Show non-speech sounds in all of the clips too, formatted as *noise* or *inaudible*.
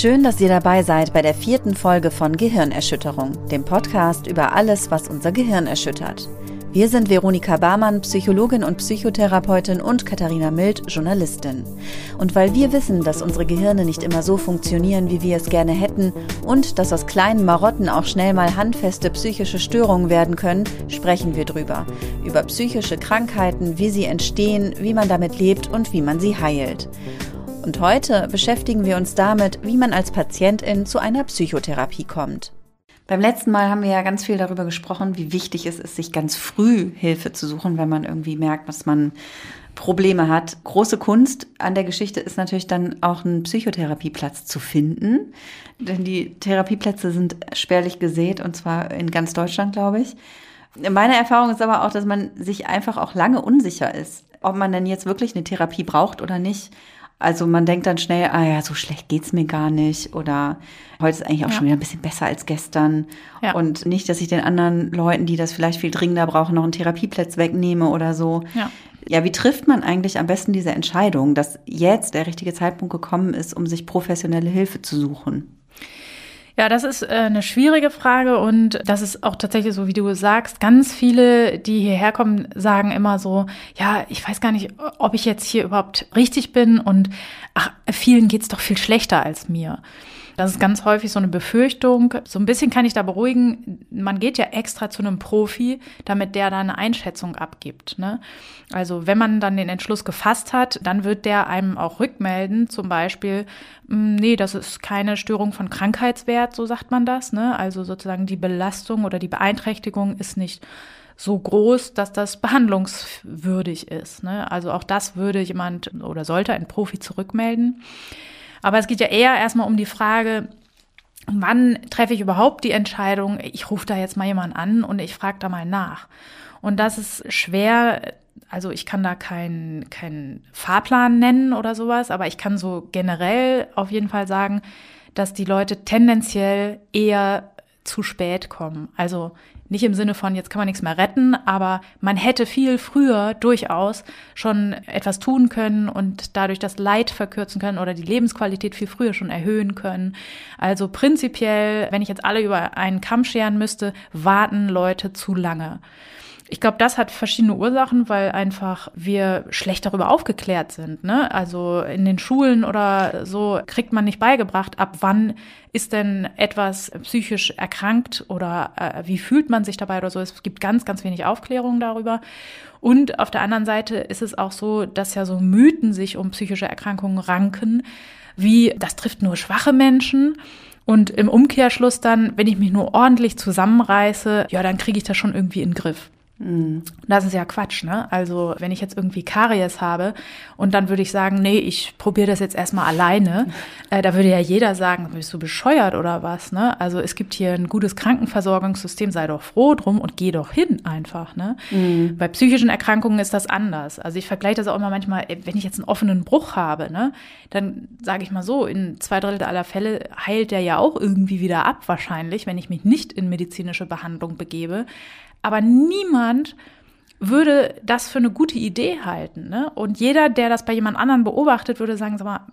Schön, dass ihr dabei seid bei der vierten Folge von Gehirnerschütterung, dem Podcast über alles, was unser Gehirn erschüttert. Wir sind Veronika Barmann, Psychologin und Psychotherapeutin und Katharina Mild, Journalistin. Und weil wir wissen, dass unsere Gehirne nicht immer so funktionieren, wie wir es gerne hätten und dass aus kleinen Marotten auch schnell mal handfeste psychische Störungen werden können, sprechen wir drüber. Über psychische Krankheiten, wie sie entstehen, wie man damit lebt und wie man sie heilt. Und heute beschäftigen wir uns damit, wie man als Patientin zu einer Psychotherapie kommt. Beim letzten Mal haben wir ja ganz viel darüber gesprochen, wie wichtig es ist, sich ganz früh Hilfe zu suchen, wenn man irgendwie merkt, dass man Probleme hat. Große Kunst an der Geschichte ist natürlich dann auch einen Psychotherapieplatz zu finden, denn die Therapieplätze sind spärlich gesät und zwar in ganz Deutschland, glaube ich. Meine Erfahrung ist aber auch, dass man sich einfach auch lange unsicher ist, ob man denn jetzt wirklich eine Therapie braucht oder nicht. Also man denkt dann schnell, ah ja, so schlecht geht's mir gar nicht oder heute ist eigentlich auch ja. schon wieder ein bisschen besser als gestern. Ja. Und nicht, dass ich den anderen Leuten, die das vielleicht viel dringender brauchen, noch einen Therapieplatz wegnehme oder so. Ja. ja, wie trifft man eigentlich am besten diese Entscheidung, dass jetzt der richtige Zeitpunkt gekommen ist, um sich professionelle Hilfe zu suchen? Ja, das ist äh, eine schwierige Frage und das ist auch tatsächlich so, wie du sagst. Ganz viele, die hierher kommen, sagen immer so, ja, ich weiß gar nicht, ob ich jetzt hier überhaupt richtig bin und ach, vielen geht's doch viel schlechter als mir. Das ist ganz häufig so eine Befürchtung. So ein bisschen kann ich da beruhigen. Man geht ja extra zu einem Profi, damit der da eine Einschätzung abgibt. Ne? Also wenn man dann den Entschluss gefasst hat, dann wird der einem auch rückmelden, zum Beispiel, hm, nee, das ist keine Störung von Krankheitswert, so sagt man das. Ne? Also sozusagen die Belastung oder die Beeinträchtigung ist nicht so groß, dass das behandlungswürdig ist. Ne? Also auch das würde jemand oder sollte ein Profi zurückmelden. Aber es geht ja eher erstmal um die Frage, wann treffe ich überhaupt die Entscheidung, ich rufe da jetzt mal jemanden an und ich frage da mal nach. Und das ist schwer, also ich kann da keinen kein Fahrplan nennen oder sowas, aber ich kann so generell auf jeden Fall sagen, dass die Leute tendenziell eher zu spät kommen. Also nicht im Sinne von, jetzt kann man nichts mehr retten, aber man hätte viel früher durchaus schon etwas tun können und dadurch das Leid verkürzen können oder die Lebensqualität viel früher schon erhöhen können. Also prinzipiell, wenn ich jetzt alle über einen Kamm scheren müsste, warten Leute zu lange. Ich glaube, das hat verschiedene Ursachen, weil einfach wir schlecht darüber aufgeklärt sind. Ne? Also in den Schulen oder so kriegt man nicht beigebracht, ab wann ist denn etwas psychisch erkrankt oder äh, wie fühlt man sich dabei oder so. Es gibt ganz, ganz wenig Aufklärung darüber. Und auf der anderen Seite ist es auch so, dass ja so Mythen sich um psychische Erkrankungen ranken, wie das trifft nur schwache Menschen. Und im Umkehrschluss dann, wenn ich mich nur ordentlich zusammenreiße, ja, dann kriege ich das schon irgendwie in den Griff. Mhm. Das ist ja Quatsch, ne? Also, wenn ich jetzt irgendwie Karies habe und dann würde ich sagen, nee, ich probiere das jetzt erstmal alleine, *laughs* äh, da würde ja jeder sagen, bist du bescheuert oder was, ne? Also, es gibt hier ein gutes Krankenversorgungssystem, sei doch froh drum und geh doch hin einfach, ne? Mhm. Bei psychischen Erkrankungen ist das anders. Also, ich vergleiche das auch immer manchmal, äh, wenn ich jetzt einen offenen Bruch habe, ne? Dann sage ich mal so, in zwei Drittel aller Fälle heilt der ja auch irgendwie wieder ab, wahrscheinlich, wenn ich mich nicht in medizinische Behandlung begebe. Aber niemand würde das für eine gute Idee halten. Ne? Und jeder, der das bei jemand anderen beobachtet, würde sagen, sag mal,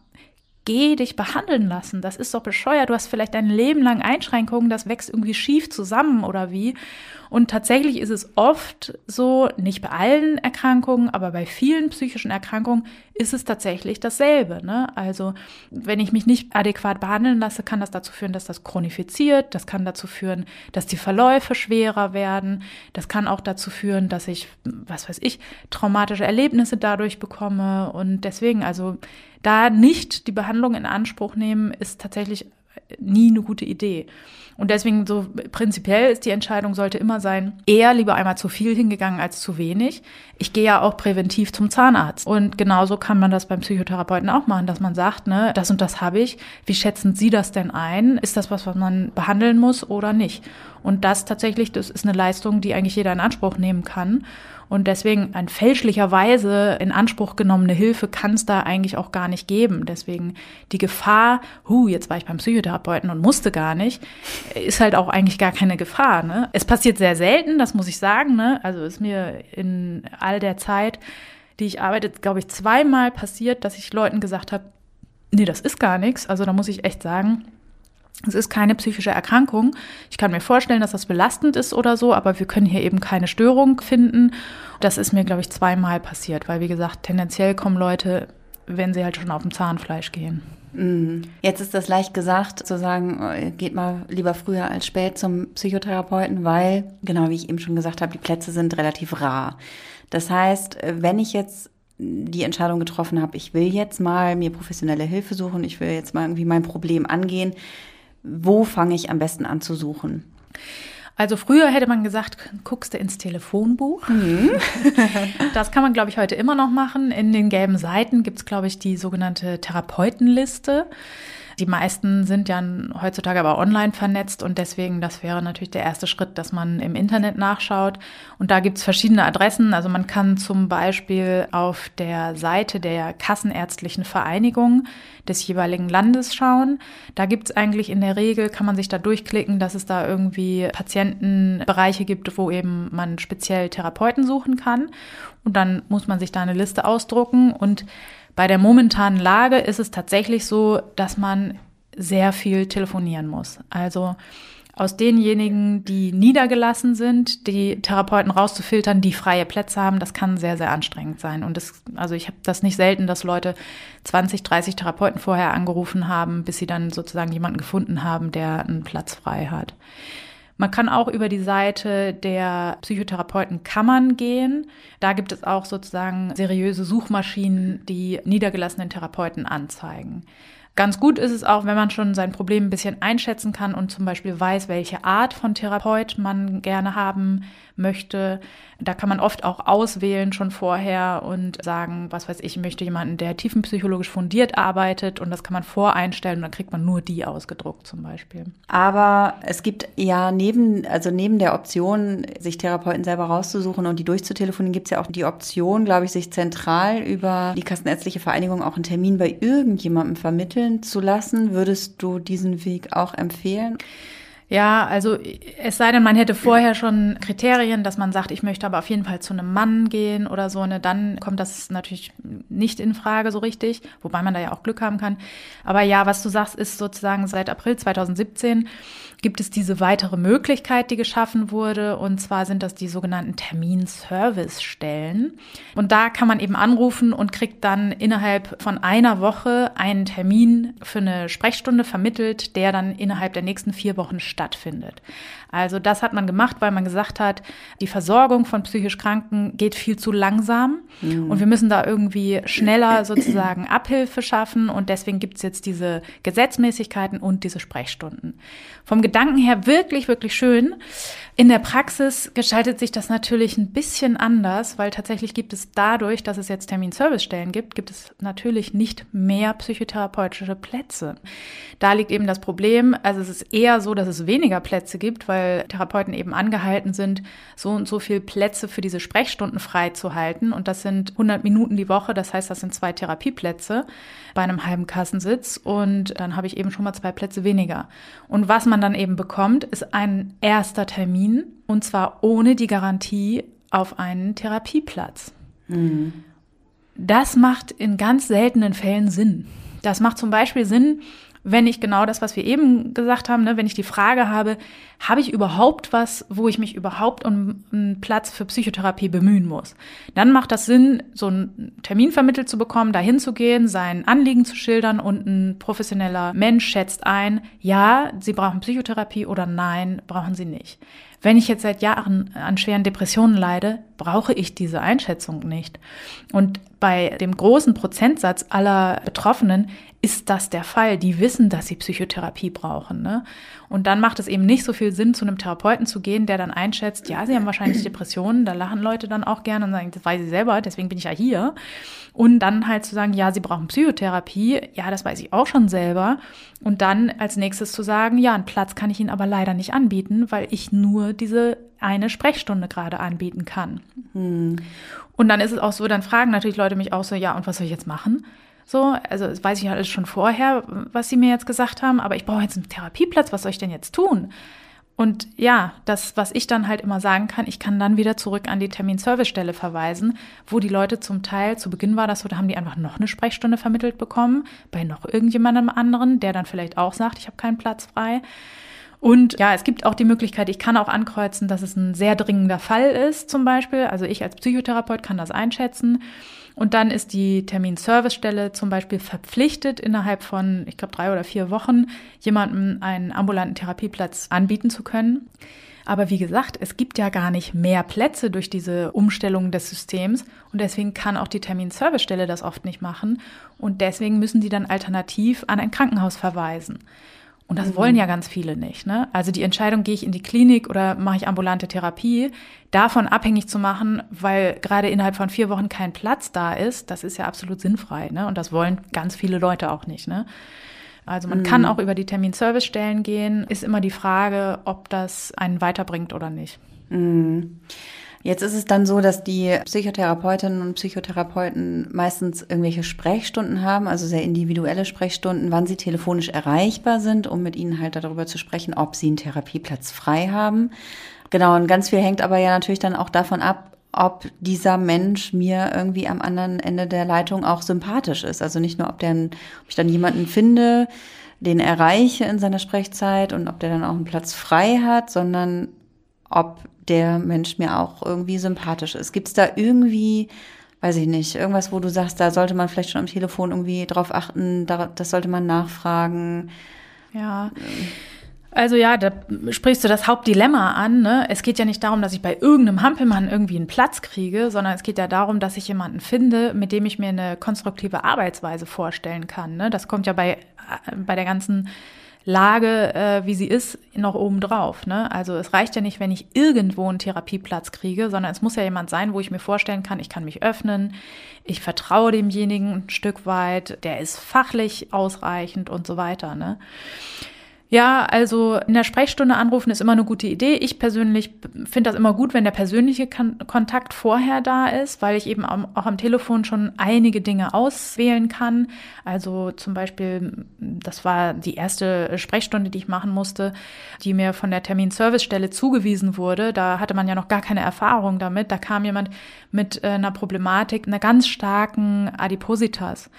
geh dich behandeln lassen. Das ist doch bescheuert. Du hast vielleicht dein Leben lang Einschränkungen, das wächst irgendwie schief zusammen oder wie. Und tatsächlich ist es oft so, nicht bei allen Erkrankungen, aber bei vielen psychischen Erkrankungen ist es tatsächlich dasselbe. Ne? Also wenn ich mich nicht adäquat behandeln lasse, kann das dazu führen, dass das chronifiziert. Das kann dazu führen, dass die Verläufe schwerer werden. Das kann auch dazu führen, dass ich, was weiß ich, traumatische Erlebnisse dadurch bekomme. Und deswegen, also da nicht die Behandlung in Anspruch nehmen, ist tatsächlich nie eine gute Idee. Und deswegen so prinzipiell ist die Entscheidung sollte immer sein, eher lieber einmal zu viel hingegangen als zu wenig. Ich gehe ja auch präventiv zum Zahnarzt. Und genauso kann man das beim Psychotherapeuten auch machen, dass man sagt, ne, das und das habe ich. Wie schätzen Sie das denn ein? Ist das was, was man behandeln muss oder nicht? Und das tatsächlich, das ist eine Leistung, die eigentlich jeder in Anspruch nehmen kann. Und deswegen ein fälschlicherweise in Anspruch genommene Hilfe kann es da eigentlich auch gar nicht geben. Deswegen die Gefahr, hu, jetzt war ich beim Psychotherapeuten und musste gar nicht, ist halt auch eigentlich gar keine Gefahr. Ne? Es passiert sehr selten, das muss ich sagen. Ne? Also ist mir in all der Zeit, die ich arbeite, glaube ich, zweimal passiert, dass ich Leuten gesagt habe, nee, das ist gar nichts. Also da muss ich echt sagen, es ist keine psychische Erkrankung. Ich kann mir vorstellen, dass das belastend ist oder so, aber wir können hier eben keine Störung finden. Das ist mir, glaube ich, zweimal passiert, weil, wie gesagt, tendenziell kommen Leute, wenn sie halt schon auf dem Zahnfleisch gehen. Mhm. Jetzt ist das leicht gesagt, zu sagen, äh, geht mal lieber früher als spät zum Psychotherapeuten, weil, genau wie ich eben schon gesagt habe, die Plätze sind relativ rar. Das heißt, wenn ich jetzt die Entscheidung getroffen habe, ich will jetzt mal mir professionelle Hilfe suchen, ich will jetzt mal irgendwie mein Problem angehen, wo fange ich am besten an zu suchen? Also früher hätte man gesagt, guckst du ins Telefonbuch. Mhm. *laughs* das kann man, glaube ich, heute immer noch machen. In den gelben Seiten gibt es, glaube ich, die sogenannte Therapeutenliste. Die meisten sind ja heutzutage aber online vernetzt und deswegen, das wäre natürlich der erste Schritt, dass man im Internet nachschaut. Und da gibt es verschiedene Adressen. Also man kann zum Beispiel auf der Seite der Kassenärztlichen Vereinigung des jeweiligen Landes schauen. Da gibt es eigentlich in der Regel, kann man sich da durchklicken, dass es da irgendwie Patientenbereiche gibt, wo eben man speziell Therapeuten suchen kann. Und dann muss man sich da eine Liste ausdrucken und bei der momentanen Lage ist es tatsächlich so, dass man sehr viel telefonieren muss. Also aus denjenigen, die niedergelassen sind, die Therapeuten rauszufiltern, die freie Plätze haben, das kann sehr, sehr anstrengend sein. Und das, also ich habe das nicht selten, dass Leute 20, 30 Therapeuten vorher angerufen haben, bis sie dann sozusagen jemanden gefunden haben, der einen Platz frei hat. Man kann auch über die Seite der Psychotherapeutenkammern gehen. Da gibt es auch sozusagen seriöse Suchmaschinen, die niedergelassenen Therapeuten anzeigen. Ganz gut ist es auch, wenn man schon sein Problem ein bisschen einschätzen kann und zum Beispiel weiß, welche Art von Therapeut man gerne haben möchte. Da kann man oft auch auswählen schon vorher und sagen, was weiß ich, ich möchte jemanden, der tiefenpsychologisch fundiert arbeitet und das kann man voreinstellen und dann kriegt man nur die ausgedruckt zum Beispiel. Aber es gibt ja neben, also neben der Option, sich Therapeuten selber rauszusuchen und die durchzutelefonieren, gibt es ja auch die Option, glaube ich, sich zentral über die Kassenärztliche Vereinigung auch einen Termin bei irgendjemandem vermitteln zu lassen. Würdest du diesen Weg auch empfehlen? Ja, also es sei denn, man hätte vorher schon Kriterien, dass man sagt, ich möchte aber auf jeden Fall zu einem Mann gehen oder so, ne, dann kommt das natürlich nicht in Frage so richtig, wobei man da ja auch Glück haben kann. Aber ja, was du sagst, ist sozusagen seit April 2017 gibt es diese weitere Möglichkeit, die geschaffen wurde. Und zwar sind das die sogenannten Terminservice-Stellen. Und da kann man eben anrufen und kriegt dann innerhalb von einer Woche einen Termin für eine Sprechstunde vermittelt, der dann innerhalb der nächsten vier Wochen stattfindet. Also das hat man gemacht, weil man gesagt hat, die Versorgung von psychisch Kranken geht viel zu langsam mhm. und wir müssen da irgendwie schneller sozusagen Abhilfe schaffen und deswegen gibt es jetzt diese Gesetzmäßigkeiten und diese Sprechstunden. Vom Gedanken her wirklich, wirklich schön. In der Praxis gestaltet sich das natürlich ein bisschen anders, weil tatsächlich gibt es dadurch, dass es jetzt Terminservicestellen gibt, gibt es natürlich nicht mehr psychotherapeutische Plätze. Da liegt eben das Problem, also es ist eher so, dass es weniger Plätze gibt, weil Therapeuten eben angehalten sind, so und so viel Plätze für diese Sprechstunden freizuhalten und das sind 100 Minuten die Woche, das heißt, das sind zwei Therapieplätze bei einem halben Kassensitz und dann habe ich eben schon mal zwei Plätze weniger. Und was man dann eben bekommt, ist ein erster Termin Termin und zwar ohne die Garantie auf einen Therapieplatz. Mhm. Das macht in ganz seltenen Fällen Sinn. Das macht zum Beispiel Sinn, wenn ich genau das, was wir eben gesagt haben, ne, wenn ich die Frage habe, habe ich überhaupt was, wo ich mich überhaupt um einen Platz für Psychotherapie bemühen muss, dann macht das Sinn, so einen Termin vermittelt zu bekommen, dahin zu gehen, sein Anliegen zu schildern und ein professioneller Mensch schätzt ein, ja, Sie brauchen Psychotherapie oder nein, brauchen Sie nicht. Wenn ich jetzt seit Jahren an schweren Depressionen leide, brauche ich diese Einschätzung nicht. Und bei dem großen Prozentsatz aller Betroffenen ist das der Fall. Die wissen, dass sie Psychotherapie brauchen. Ne? Und dann macht es eben nicht so viel Sinn, zu einem Therapeuten zu gehen, der dann einschätzt, ja, sie haben wahrscheinlich *clears throat* Depressionen. Da lachen Leute dann auch gerne und sagen, das weiß ich selber, deswegen bin ich ja hier. Und dann halt zu sagen, ja, sie brauchen Psychotherapie. Ja, das weiß ich auch schon selber. Und dann als nächstes zu sagen, ja, einen Platz kann ich Ihnen aber leider nicht anbieten, weil ich nur diese eine Sprechstunde gerade anbieten kann. Hm. Und dann ist es auch so, dann fragen natürlich Leute mich auch so, ja, und was soll ich jetzt machen? So, also das weiß ich alles schon vorher, was sie mir jetzt gesagt haben, aber ich brauche jetzt einen Therapieplatz, was soll ich denn jetzt tun? Und ja, das, was ich dann halt immer sagen kann, ich kann dann wieder zurück an die Terminservicestelle verweisen, wo die Leute zum Teil, zu Beginn war das so, da haben die einfach noch eine Sprechstunde vermittelt bekommen, bei noch irgendjemandem anderen, der dann vielleicht auch sagt, ich habe keinen Platz frei. Und ja, es gibt auch die Möglichkeit, ich kann auch ankreuzen, dass es ein sehr dringender Fall ist, zum Beispiel. Also ich als Psychotherapeut kann das einschätzen. Und dann ist die Terminservicestelle zum Beispiel verpflichtet, innerhalb von, ich glaube, drei oder vier Wochen jemandem einen ambulanten Therapieplatz anbieten zu können. Aber wie gesagt, es gibt ja gar nicht mehr Plätze durch diese Umstellung des Systems und deswegen kann auch die Terminservicestelle das oft nicht machen und deswegen müssen die dann alternativ an ein Krankenhaus verweisen. Und das mhm. wollen ja ganz viele nicht. Ne? Also die Entscheidung, gehe ich in die Klinik oder mache ich ambulante Therapie, davon abhängig zu machen, weil gerade innerhalb von vier Wochen kein Platz da ist, das ist ja absolut sinnfrei. Ne? Und das wollen ganz viele Leute auch nicht. Ne? Also man mhm. kann auch über die Terminservicestellen gehen, ist immer die Frage, ob das einen weiterbringt oder nicht. Mhm. Jetzt ist es dann so, dass die Psychotherapeutinnen und Psychotherapeuten meistens irgendwelche Sprechstunden haben, also sehr individuelle Sprechstunden, wann sie telefonisch erreichbar sind, um mit ihnen halt darüber zu sprechen, ob sie einen Therapieplatz frei haben. Genau, und ganz viel hängt aber ja natürlich dann auch davon ab, ob dieser Mensch mir irgendwie am anderen Ende der Leitung auch sympathisch ist. Also nicht nur, ob, der, ob ich dann jemanden finde, den erreiche in seiner Sprechzeit und ob der dann auch einen Platz frei hat, sondern ob der Mensch mir auch irgendwie sympathisch ist. Gibt es da irgendwie, weiß ich nicht, irgendwas, wo du sagst, da sollte man vielleicht schon am Telefon irgendwie drauf achten, das sollte man nachfragen? Ja. Also ja, da sprichst du das Hauptdilemma an. Ne? Es geht ja nicht darum, dass ich bei irgendeinem Hampelmann irgendwie einen Platz kriege, sondern es geht ja darum, dass ich jemanden finde, mit dem ich mir eine konstruktive Arbeitsweise vorstellen kann. Ne? Das kommt ja bei, bei der ganzen Lage, äh, wie sie ist, noch oben drauf. Ne? Also es reicht ja nicht, wenn ich irgendwo einen Therapieplatz kriege, sondern es muss ja jemand sein, wo ich mir vorstellen kann, ich kann mich öffnen, ich vertraue demjenigen ein Stück weit, der ist fachlich ausreichend und so weiter. Ne? Ja, also in der Sprechstunde anrufen ist immer eine gute Idee. Ich persönlich finde das immer gut, wenn der persönliche Kontakt vorher da ist, weil ich eben auch am Telefon schon einige Dinge auswählen kann. Also zum Beispiel, das war die erste Sprechstunde, die ich machen musste, die mir von der Terminservicestelle zugewiesen wurde. Da hatte man ja noch gar keine Erfahrung damit. Da kam jemand mit äh, einer Problematik, einer ganz starken Adipositas.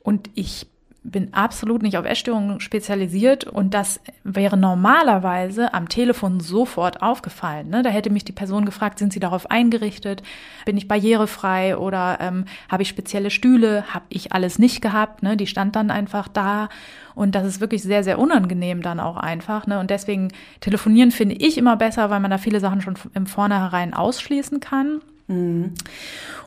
Und ich bin absolut nicht auf Essstörungen spezialisiert und das wäre normalerweise am Telefon sofort aufgefallen. Ne? Da hätte mich die Person gefragt, sind Sie darauf eingerichtet? Bin ich barrierefrei oder ähm, habe ich spezielle Stühle? Habe ich alles nicht gehabt? Ne? Die stand dann einfach da und das ist wirklich sehr, sehr unangenehm dann auch einfach. Ne? Und deswegen telefonieren finde ich immer besser, weil man da viele Sachen schon im Vornherein ausschließen kann. Mhm.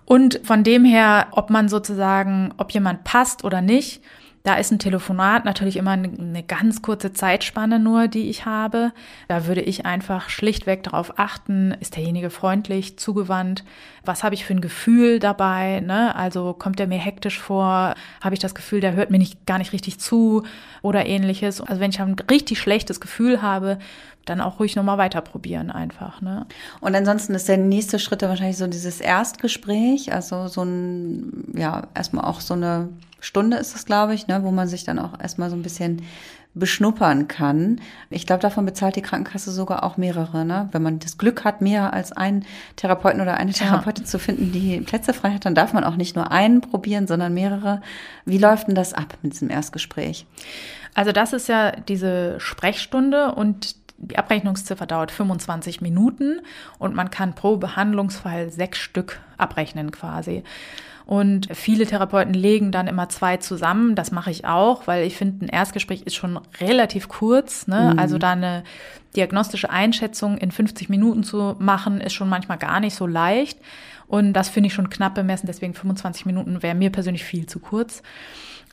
Und von dem her, ob man sozusagen, ob jemand passt oder nicht, da ist ein Telefonat natürlich immer eine, ganz kurze Zeitspanne nur, die ich habe. Da würde ich einfach schlichtweg darauf achten, ist derjenige freundlich, zugewandt, was habe ich für ein Gefühl dabei, ne? Also kommt er mir hektisch vor, habe ich das Gefühl, der hört mir nicht gar nicht richtig zu oder ähnliches. Also wenn ich ein richtig schlechtes Gefühl habe, dann auch ruhig nochmal weiter probieren einfach. Ne? Und ansonsten ist der nächste Schritt wahrscheinlich so dieses Erstgespräch, also so ein, ja, erstmal auch so eine Stunde ist es, glaube ich, ne, wo man sich dann auch erstmal so ein bisschen beschnuppern kann. Ich glaube, davon bezahlt die Krankenkasse sogar auch mehrere. Ne? Wenn man das Glück hat, mehr als einen Therapeuten oder eine Therapeutin ja. zu finden, die Plätze frei hat, dann darf man auch nicht nur einen probieren, sondern mehrere. Wie läuft denn das ab mit diesem Erstgespräch? Also das ist ja diese Sprechstunde und die Abrechnungsziffer dauert 25 Minuten und man kann pro Behandlungsfall sechs Stück abrechnen quasi. Und viele Therapeuten legen dann immer zwei zusammen. Das mache ich auch, weil ich finde, ein Erstgespräch ist schon relativ kurz. Ne? Mhm. Also da eine diagnostische Einschätzung in 50 Minuten zu machen, ist schon manchmal gar nicht so leicht. Und das finde ich schon knapp bemessen. Deswegen 25 Minuten wäre mir persönlich viel zu kurz.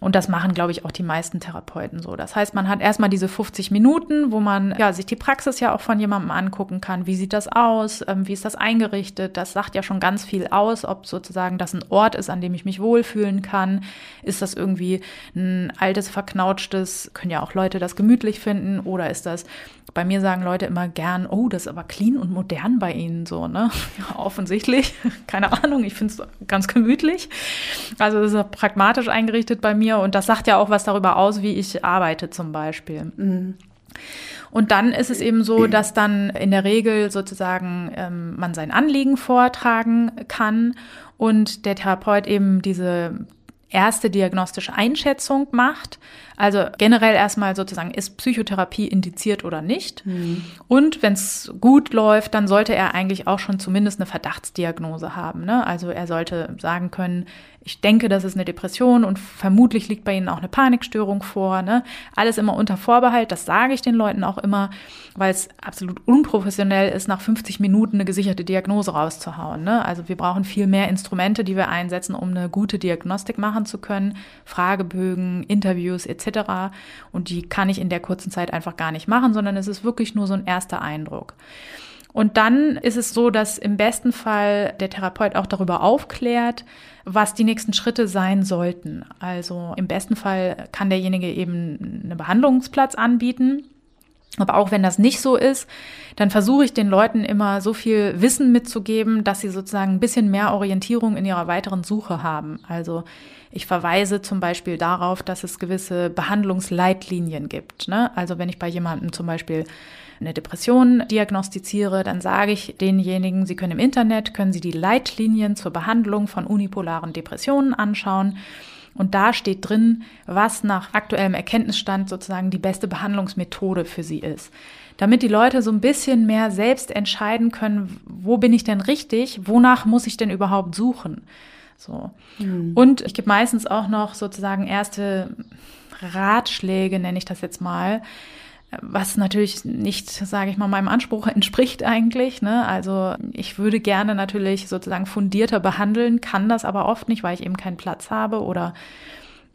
Und das machen, glaube ich, auch die meisten Therapeuten so. Das heißt, man hat erstmal diese 50 Minuten, wo man ja, sich die Praxis ja auch von jemandem angucken kann. Wie sieht das aus? Ähm, wie ist das eingerichtet? Das sagt ja schon ganz viel aus, ob sozusagen das ein Ort ist, an dem ich mich wohlfühlen kann. Ist das irgendwie ein altes, verknautschtes, können ja auch Leute das gemütlich finden oder ist das bei mir sagen Leute immer gern, oh, das ist aber clean und modern bei Ihnen so, ne? *laughs* Ja, offensichtlich. *laughs* Keine Ahnung, ich finde es ganz gemütlich. Also das ist pragmatisch eingerichtet bei mir und das sagt ja auch was darüber aus, wie ich arbeite zum Beispiel. Mhm. Und dann ist es eben so, dass dann in der Regel sozusagen ähm, man sein Anliegen vortragen kann und der Therapeut eben diese erste diagnostische Einschätzung macht. Also generell erstmal sozusagen, ist Psychotherapie indiziert oder nicht? Mhm. Und wenn es gut läuft, dann sollte er eigentlich auch schon zumindest eine Verdachtsdiagnose haben. Ne? Also er sollte sagen können, ich denke, das ist eine Depression und vermutlich liegt bei Ihnen auch eine Panikstörung vor. Ne? Alles immer unter Vorbehalt, das sage ich den Leuten auch immer, weil es absolut unprofessionell ist, nach 50 Minuten eine gesicherte Diagnose rauszuhauen. Ne? Also wir brauchen viel mehr Instrumente, die wir einsetzen, um eine gute Diagnostik machen zu können. Fragebögen, Interviews etc. Und die kann ich in der kurzen Zeit einfach gar nicht machen, sondern es ist wirklich nur so ein erster Eindruck. Und dann ist es so, dass im besten Fall der Therapeut auch darüber aufklärt, was die nächsten Schritte sein sollten. Also im besten Fall kann derjenige eben einen Behandlungsplatz anbieten. Aber auch wenn das nicht so ist, dann versuche ich den Leuten immer so viel Wissen mitzugeben, dass sie sozusagen ein bisschen mehr Orientierung in ihrer weiteren Suche haben. Also ich verweise zum Beispiel darauf, dass es gewisse Behandlungsleitlinien gibt. Ne? Also wenn ich bei jemandem zum Beispiel eine Depression diagnostiziere, dann sage ich denjenigen, sie können im Internet, können sie die Leitlinien zur Behandlung von unipolaren Depressionen anschauen. Und da steht drin, was nach aktuellem Erkenntnisstand sozusagen die beste Behandlungsmethode für sie ist. Damit die Leute so ein bisschen mehr selbst entscheiden können, wo bin ich denn richtig, wonach muss ich denn überhaupt suchen. So. Mhm. Und ich gebe meistens auch noch sozusagen erste Ratschläge, nenne ich das jetzt mal, was natürlich nicht, sage ich mal, meinem Anspruch entspricht eigentlich. Ne? Also ich würde gerne natürlich sozusagen fundierter behandeln, kann das aber oft nicht, weil ich eben keinen Platz habe oder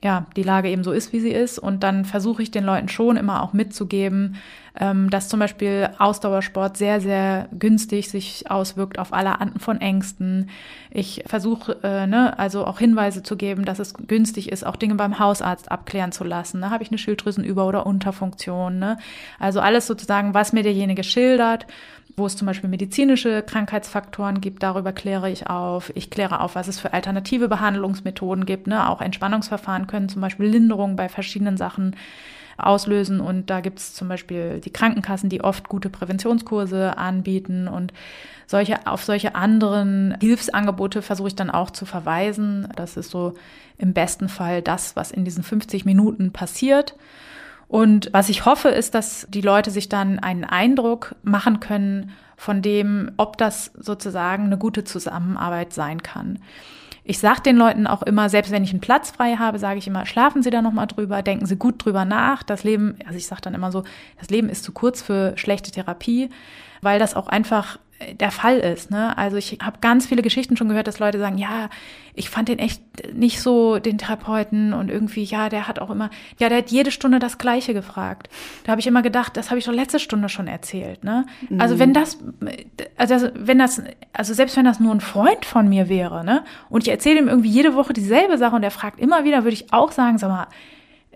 ja, die Lage eben so ist, wie sie ist. Und dann versuche ich den Leuten schon immer auch mitzugeben, ähm, dass zum Beispiel Ausdauersport sehr, sehr günstig sich auswirkt auf alle Arten von Ängsten. Ich versuche, äh, ne, also auch Hinweise zu geben, dass es günstig ist, auch Dinge beim Hausarzt abklären zu lassen. Ne? habe ich eine Schilddrüsenüber- oder Unterfunktion. Ne? Also alles sozusagen, was mir derjenige schildert wo es zum Beispiel medizinische Krankheitsfaktoren gibt, darüber kläre ich auf. Ich kläre auf, was es für alternative Behandlungsmethoden gibt. Ne? Auch Entspannungsverfahren können zum Beispiel Linderung bei verschiedenen Sachen auslösen. Und da gibt es zum Beispiel die Krankenkassen, die oft gute Präventionskurse anbieten. Und solche, auf solche anderen Hilfsangebote versuche ich dann auch zu verweisen. Das ist so im besten Fall das, was in diesen 50 Minuten passiert. Und was ich hoffe, ist, dass die Leute sich dann einen Eindruck machen können von dem, ob das sozusagen eine gute Zusammenarbeit sein kann. Ich sage den Leuten auch immer, selbst wenn ich einen Platz frei habe, sage ich immer, schlafen Sie da nochmal drüber, denken Sie gut drüber nach. Das Leben, also ich sage dann immer so, das Leben ist zu kurz für schlechte Therapie, weil das auch einfach der Fall ist. Ne? Also ich habe ganz viele Geschichten schon gehört, dass Leute sagen, ja, ich fand den echt nicht so, den Therapeuten und irgendwie, ja, der hat auch immer, ja, der hat jede Stunde das Gleiche gefragt. Da habe ich immer gedacht, das habe ich doch letzte Stunde schon erzählt. Ne? Mhm. Also wenn das, also wenn das, also selbst wenn das nur ein Freund von mir wäre, ne, und ich erzähle ihm irgendwie jede Woche dieselbe Sache und er fragt immer wieder, würde ich auch sagen, sag mal,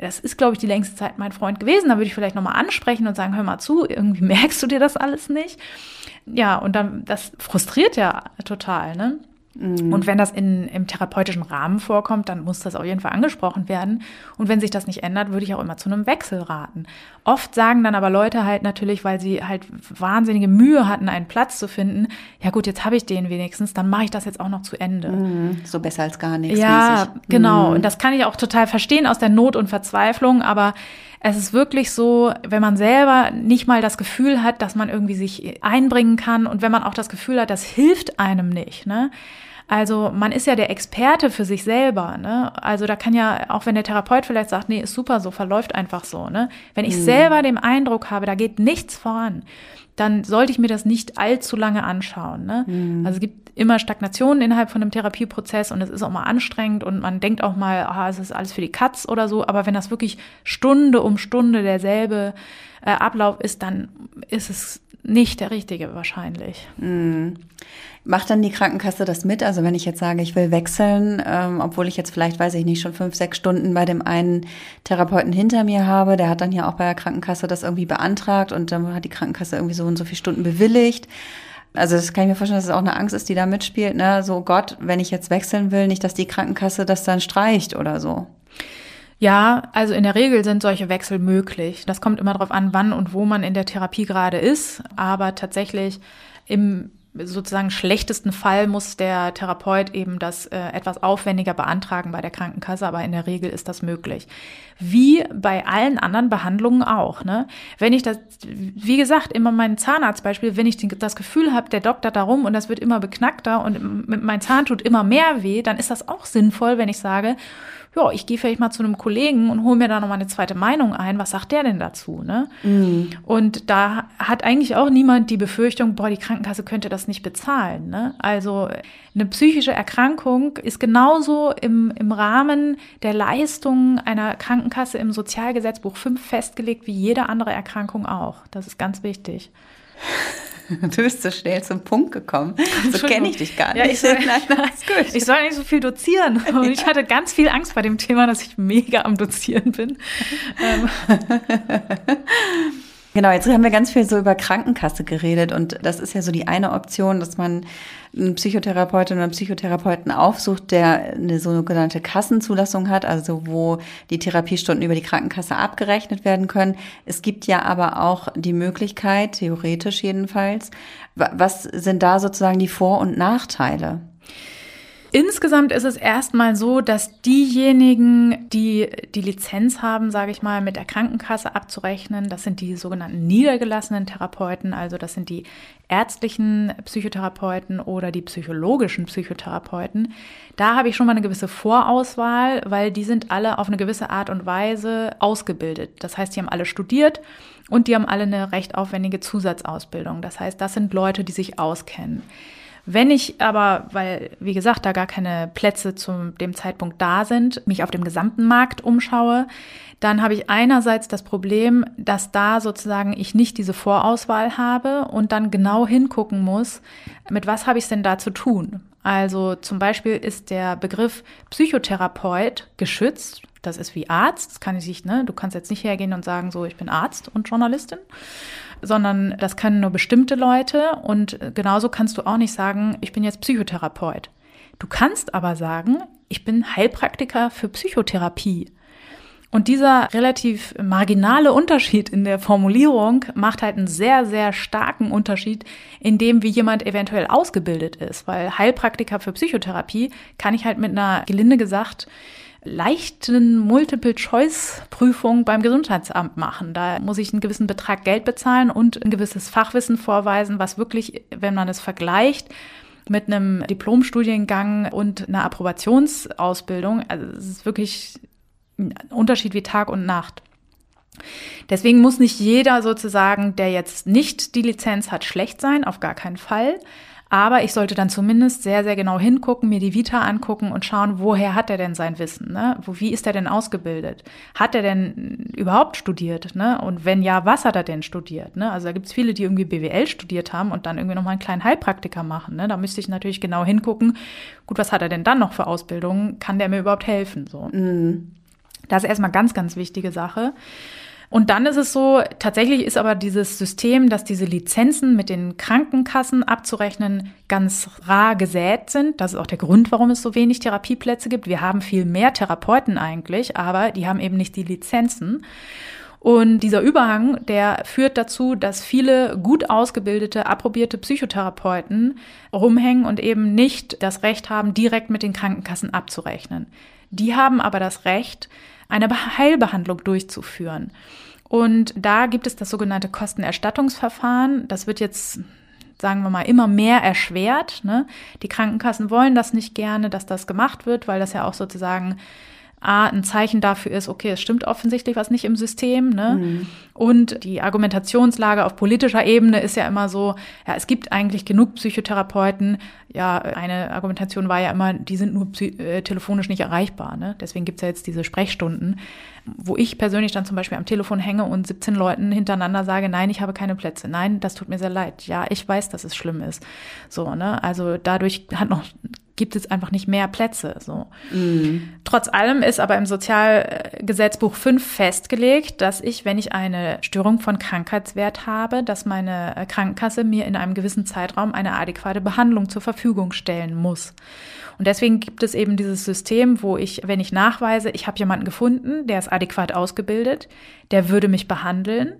das ist, glaube ich, die längste Zeit mein Freund gewesen. Da würde ich vielleicht nochmal ansprechen und sagen, hör mal zu, irgendwie *laughs* merkst du dir das alles nicht? Ja, und dann, das frustriert ja total, ne? Mhm. Und wenn das in, im therapeutischen Rahmen vorkommt, dann muss das auf jeden Fall angesprochen werden. Und wenn sich das nicht ändert, würde ich auch immer zu einem Wechsel raten. Oft sagen dann aber Leute halt natürlich, weil sie halt wahnsinnige Mühe hatten, einen Platz zu finden, ja gut, jetzt habe ich den wenigstens, dann mache ich das jetzt auch noch zu Ende. Mhm. So besser als gar nichts. Ja, mäßig. genau. Mhm. Und das kann ich auch total verstehen aus der Not und Verzweiflung, aber es ist wirklich so, wenn man selber nicht mal das Gefühl hat, dass man irgendwie sich einbringen kann und wenn man auch das Gefühl hat, das hilft einem nicht, ne? Also man ist ja der Experte für sich selber, ne? Also da kann ja, auch wenn der Therapeut vielleicht sagt, nee, ist super so, verläuft einfach so, ne? Wenn ich mhm. selber den Eindruck habe, da geht nichts voran, dann sollte ich mir das nicht allzu lange anschauen. Ne? Mhm. Also es gibt immer Stagnationen innerhalb von einem Therapieprozess und es ist auch mal anstrengend und man denkt auch mal, ah, es ist alles für die Katz oder so. Aber wenn das wirklich Stunde um Stunde derselbe äh, Ablauf ist, dann ist es nicht der richtige wahrscheinlich. Mhm. Macht dann die Krankenkasse das mit? Also wenn ich jetzt sage, ich will wechseln, ähm, obwohl ich jetzt vielleicht, weiß ich nicht, schon fünf, sechs Stunden bei dem einen Therapeuten hinter mir habe, der hat dann ja auch bei der Krankenkasse das irgendwie beantragt und dann hat die Krankenkasse irgendwie so und so viele Stunden bewilligt. Also das kann ich mir vorstellen, dass es auch eine Angst ist, die da mitspielt. Ne? So Gott, wenn ich jetzt wechseln will, nicht, dass die Krankenkasse das dann streicht oder so. Ja, also in der Regel sind solche Wechsel möglich. Das kommt immer darauf an, wann und wo man in der Therapie gerade ist. Aber tatsächlich im sozusagen schlechtesten Fall muss der Therapeut eben das äh, etwas aufwendiger beantragen bei der Krankenkasse, aber in der Regel ist das möglich. Wie bei allen anderen Behandlungen auch. Ne? Wenn ich das, wie gesagt, immer mein Zahnarztbeispiel, wenn ich das Gefühl habe, der Doktor darum und das wird immer beknackter und mein Zahn tut immer mehr weh, dann ist das auch sinnvoll, wenn ich sage, ja, ich gehe vielleicht mal zu einem Kollegen und hole mir da nochmal eine zweite Meinung ein. Was sagt der denn dazu? Ne? Mhm. Und da hat eigentlich auch niemand die Befürchtung, boah, die Krankenkasse könnte das nicht bezahlen. Ne? Also eine psychische Erkrankung ist genauso im, im Rahmen der Leistungen einer Krankenkasse im Sozialgesetzbuch 5 festgelegt wie jede andere Erkrankung auch. Das ist ganz wichtig. Du *laughs* bist so schnell zum Punkt gekommen. So kenne ich dich gar nicht. Ja, ich, soll, *laughs* Nein, ich soll nicht so viel dozieren. *laughs* Und ich hatte ganz viel Angst bei dem Thema, dass ich mega am Dozieren bin. Genau, jetzt haben wir ganz viel so über Krankenkasse geredet und das ist ja so die eine Option, dass man einen Psychotherapeutin oder einen Psychotherapeuten aufsucht, der eine sogenannte Kassenzulassung hat, also wo die Therapiestunden über die Krankenkasse abgerechnet werden können. Es gibt ja aber auch die Möglichkeit, theoretisch jedenfalls, was sind da sozusagen die Vor- und Nachteile? Insgesamt ist es erstmal so, dass diejenigen, die die Lizenz haben, sage ich mal, mit der Krankenkasse abzurechnen, das sind die sogenannten niedergelassenen Therapeuten, also das sind die ärztlichen Psychotherapeuten oder die psychologischen Psychotherapeuten. Da habe ich schon mal eine gewisse Vorauswahl, weil die sind alle auf eine gewisse Art und Weise ausgebildet. Das heißt, die haben alle studiert und die haben alle eine recht aufwendige Zusatzausbildung. Das heißt, das sind Leute, die sich auskennen. Wenn ich aber, weil, wie gesagt, da gar keine Plätze zu dem Zeitpunkt da sind, mich auf dem gesamten Markt umschaue, dann habe ich einerseits das Problem, dass da sozusagen ich nicht diese Vorauswahl habe und dann genau hingucken muss, mit was habe ich es denn da zu tun. Also zum Beispiel ist der Begriff Psychotherapeut geschützt. Das ist wie Arzt. Das kann ich nicht, ne? Du kannst jetzt nicht hergehen und sagen, so, ich bin Arzt und Journalistin sondern das können nur bestimmte Leute und genauso kannst du auch nicht sagen, ich bin jetzt Psychotherapeut. Du kannst aber sagen, ich bin Heilpraktiker für Psychotherapie. Und dieser relativ marginale Unterschied in der Formulierung macht halt einen sehr, sehr starken Unterschied in dem, wie jemand eventuell ausgebildet ist. Weil Heilpraktiker für Psychotherapie kann ich halt mit einer, gelinde gesagt, leichten Multiple-Choice-Prüfung beim Gesundheitsamt machen. Da muss ich einen gewissen Betrag Geld bezahlen und ein gewisses Fachwissen vorweisen, was wirklich, wenn man es vergleicht, mit einem Diplomstudiengang und einer Approbationsausbildung, also es ist wirklich ein Unterschied wie Tag und Nacht. Deswegen muss nicht jeder sozusagen, der jetzt nicht die Lizenz hat, schlecht sein, auf gar keinen Fall. Aber ich sollte dann zumindest sehr, sehr genau hingucken, mir die Vita angucken und schauen, woher hat er denn sein Wissen? Ne? Wo, wie ist er denn ausgebildet? Hat er denn überhaupt studiert? Ne? Und wenn ja, was hat er denn studiert? Ne? Also da gibt es viele, die irgendwie BWL studiert haben und dann irgendwie nochmal einen kleinen Heilpraktiker machen. Ne? Da müsste ich natürlich genau hingucken, gut, was hat er denn dann noch für Ausbildungen? Kann der mir überhaupt helfen? So. Mhm. Das ist erstmal ganz, ganz wichtige Sache. Und dann ist es so, tatsächlich ist aber dieses System, dass diese Lizenzen mit den Krankenkassen abzurechnen, ganz rar gesät sind. Das ist auch der Grund, warum es so wenig Therapieplätze gibt. Wir haben viel mehr Therapeuten eigentlich, aber die haben eben nicht die Lizenzen. Und dieser Überhang, der führt dazu, dass viele gut ausgebildete, approbierte Psychotherapeuten rumhängen und eben nicht das Recht haben, direkt mit den Krankenkassen abzurechnen. Die haben aber das Recht, eine Heilbehandlung durchzuführen. Und da gibt es das sogenannte Kostenerstattungsverfahren. Das wird jetzt sagen wir mal, immer mehr erschwert. Ne? Die Krankenkassen wollen das nicht gerne, dass das gemacht wird, weil das ja auch sozusagen A, ein Zeichen dafür ist, okay, es stimmt offensichtlich was nicht im System. Ne? Mhm. Und die Argumentationslage auf politischer Ebene ist ja immer so, ja, es gibt eigentlich genug Psychotherapeuten. Ja, eine Argumentation war ja immer, die sind nur äh, telefonisch nicht erreichbar. Ne? Deswegen gibt's ja jetzt diese Sprechstunden, wo ich persönlich dann zum Beispiel am Telefon hänge und 17 Leuten hintereinander sage, nein, ich habe keine Plätze. Nein, das tut mir sehr leid. Ja, ich weiß, dass es schlimm ist. So, ne? Also dadurch hat noch gibt es einfach nicht mehr Plätze. So. Mhm. Trotz allem ist aber im Sozialgesetzbuch 5 festgelegt, dass ich, wenn ich eine Störung von Krankheitswert habe, dass meine Krankenkasse mir in einem gewissen Zeitraum eine adäquate Behandlung zur Verfügung stellen muss. Und deswegen gibt es eben dieses System, wo ich, wenn ich nachweise, ich habe jemanden gefunden, der ist adäquat ausgebildet, der würde mich behandeln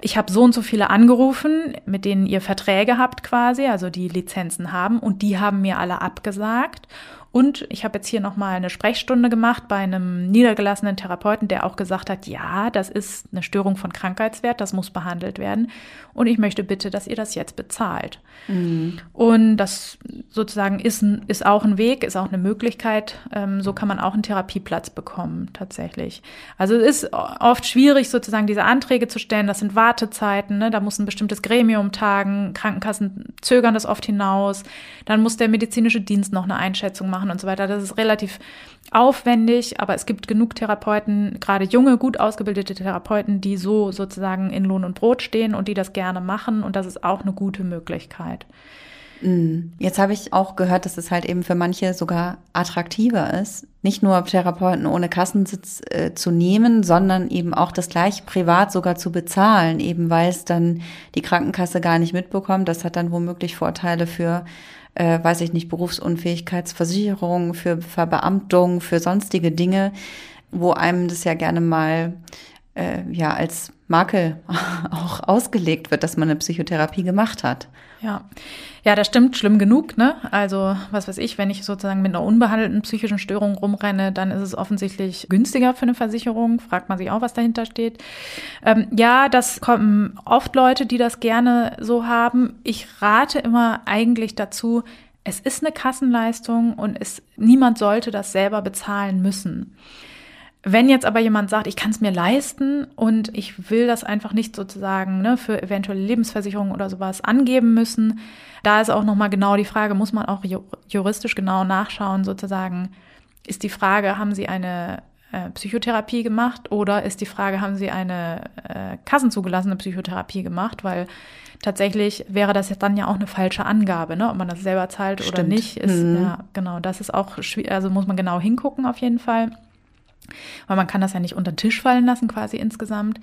ich habe so und so viele angerufen, mit denen ihr Verträge habt quasi, also die Lizenzen haben und die haben mir alle abgesagt. Und ich habe jetzt hier nochmal eine Sprechstunde gemacht bei einem niedergelassenen Therapeuten, der auch gesagt hat, ja, das ist eine Störung von Krankheitswert, das muss behandelt werden. Und ich möchte bitte, dass ihr das jetzt bezahlt. Mhm. Und das sozusagen ist, ist auch ein Weg, ist auch eine Möglichkeit. Ähm, so kann man auch einen Therapieplatz bekommen, tatsächlich. Also es ist oft schwierig, sozusagen diese Anträge zu stellen. Das sind Wartezeiten, ne? da muss ein bestimmtes Gremium tagen. Krankenkassen zögern das oft hinaus. Dann muss der medizinische Dienst noch eine Einschätzung machen machen und so weiter. Das ist relativ aufwendig, aber es gibt genug Therapeuten, gerade junge, gut ausgebildete Therapeuten, die so sozusagen in Lohn und Brot stehen und die das gerne machen und das ist auch eine gute Möglichkeit. Mm. Jetzt habe ich auch gehört, dass es halt eben für manche sogar attraktiver ist, nicht nur Therapeuten ohne Kassensitz äh, zu nehmen, sondern eben auch das gleiche privat sogar zu bezahlen, eben weil es dann die Krankenkasse gar nicht mitbekommt. Das hat dann womöglich Vorteile für äh, weiß ich nicht, Berufsunfähigkeitsversicherung, für Verbeamtung, für sonstige Dinge, wo einem das ja gerne mal äh, ja als Makel *laughs* auch ausgelegt wird, dass man eine Psychotherapie gemacht hat. Ja, ja, das stimmt, schlimm genug, ne? Also, was weiß ich, wenn ich sozusagen mit einer unbehandelten psychischen Störung rumrenne, dann ist es offensichtlich günstiger für eine Versicherung. Fragt man sich auch, was dahinter steht. Ähm, ja, das kommen oft Leute, die das gerne so haben. Ich rate immer eigentlich dazu, es ist eine Kassenleistung und es, niemand sollte das selber bezahlen müssen. Wenn jetzt aber jemand sagt, ich kann es mir leisten und ich will das einfach nicht sozusagen ne, für eventuelle Lebensversicherungen oder sowas angeben müssen, da ist auch nochmal genau die Frage, muss man auch juristisch genau nachschauen, sozusagen, ist die Frage, haben Sie eine äh, Psychotherapie gemacht oder ist die Frage, haben Sie eine äh, kassenzugelassene Psychotherapie gemacht? Weil tatsächlich wäre das jetzt dann ja auch eine falsche Angabe, ne? ob man das selber zahlt Stimmt. oder nicht. Ist, mhm. Ja, genau, das ist auch schwierig, also muss man genau hingucken auf jeden Fall weil man kann das ja nicht unter den Tisch fallen lassen quasi insgesamt.